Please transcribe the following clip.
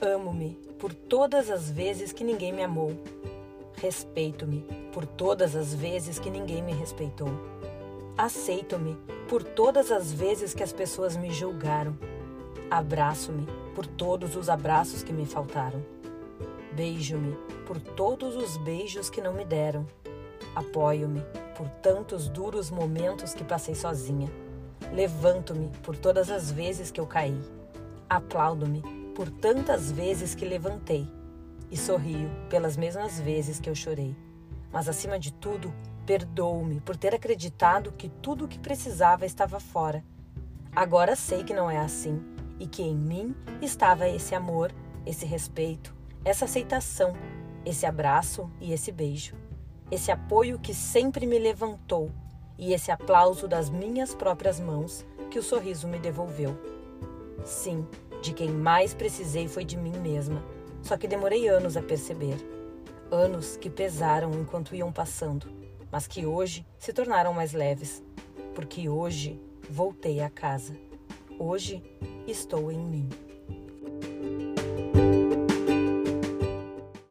Amo-me por todas as vezes que ninguém me amou. Respeito-me por todas as vezes que ninguém me respeitou. Aceito-me por todas as vezes que as pessoas me julgaram. Abraço-me por todos os abraços que me faltaram. Beijo-me por todos os beijos que não me deram. Apoio-me por tantos duros momentos que passei sozinha. Levanto-me por todas as vezes que eu caí. Aplaudo-me por tantas vezes que levantei. E sorrio pelas mesmas vezes que eu chorei. Mas acima de tudo, perdoo-me por ter acreditado que tudo o que precisava estava fora. Agora sei que não é assim e que em mim estava esse amor, esse respeito, essa aceitação, esse abraço e esse beijo, esse apoio que sempre me levantou e esse aplauso das minhas próprias mãos que o sorriso me devolveu. Sim, de quem mais precisei foi de mim mesma, só que demorei anos a perceber. Anos que pesaram enquanto iam passando, mas que hoje se tornaram mais leves, porque hoje voltei a casa. Hoje estou em mim.